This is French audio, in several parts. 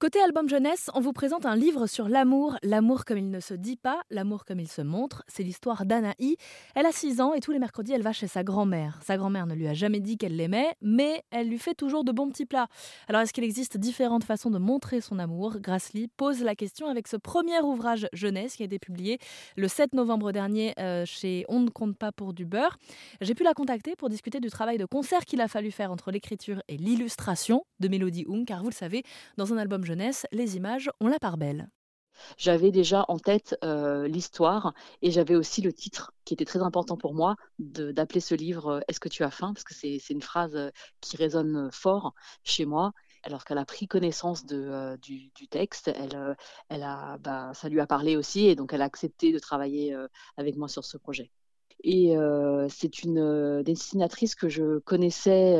Côté album jeunesse, on vous présente un livre sur l'amour, l'amour comme il ne se dit pas, l'amour comme il se montre. C'est l'histoire d'Anaï. Elle a 6 ans et tous les mercredis, elle va chez sa grand-mère. Sa grand-mère ne lui a jamais dit qu'elle l'aimait, mais elle lui fait toujours de bons petits plats. Alors, est-ce qu'il existe différentes façons de montrer son amour? Grassley pose la question avec ce premier ouvrage jeunesse qui a été publié le 7 novembre dernier euh, chez On ne compte pas pour du beurre. J'ai pu la contacter pour discuter du travail de concert qu'il a fallu faire entre l'écriture et l'illustration de Mélodie Hung, car vous le savez, dans un album les images ont la part belle. J'avais déjà en tête euh, l'histoire et j'avais aussi le titre qui était très important pour moi d'appeler ce livre euh, Est-ce que tu as faim? Parce que c'est une phrase euh, qui résonne fort chez moi. Alors qu'elle a pris connaissance du, texte, elle, elle a, bah, ça lui a parlé aussi et donc elle a accepté de travailler avec moi sur ce projet. Et c'est une dessinatrice que je connaissais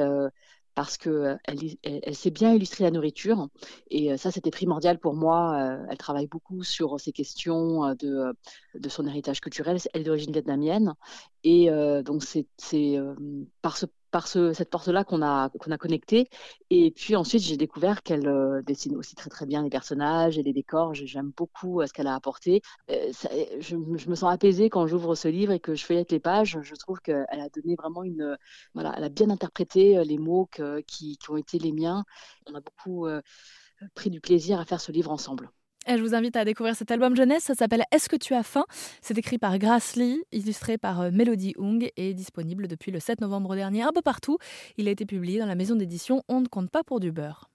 parce qu'elle elle, sait bien illustrer la nourriture. Et ça, c'était primordial pour moi. Elle travaille beaucoup sur ces questions de, de son héritage culturel. Elle est d'origine vietnamienne. Et donc, c'est par ce par cette porte-là qu'on a, a connecté. Et puis ensuite, j'ai découvert qu'elle euh, dessine aussi très très bien les personnages et les décors. J'aime beaucoup euh, ce qu'elle a apporté. Euh, je, me sens apaisée quand j'ouvre ce livre et que je feuillette les pages. Je trouve qu'elle a donné vraiment une... Voilà, elle a bien interprété les mots qui, ont été les miens. On a beaucoup pris du plaisir à faire ce livre ensemble. Et je vous invite à découvrir cet album jeunesse. Ça s'appelle Est-ce que tu as faim? C'est écrit par Grace Lee, illustré par euh, Melody Hung et disponible depuis le 7 novembre dernier un peu partout. Il a été publié dans la maison d'édition On ne compte pas pour du beurre.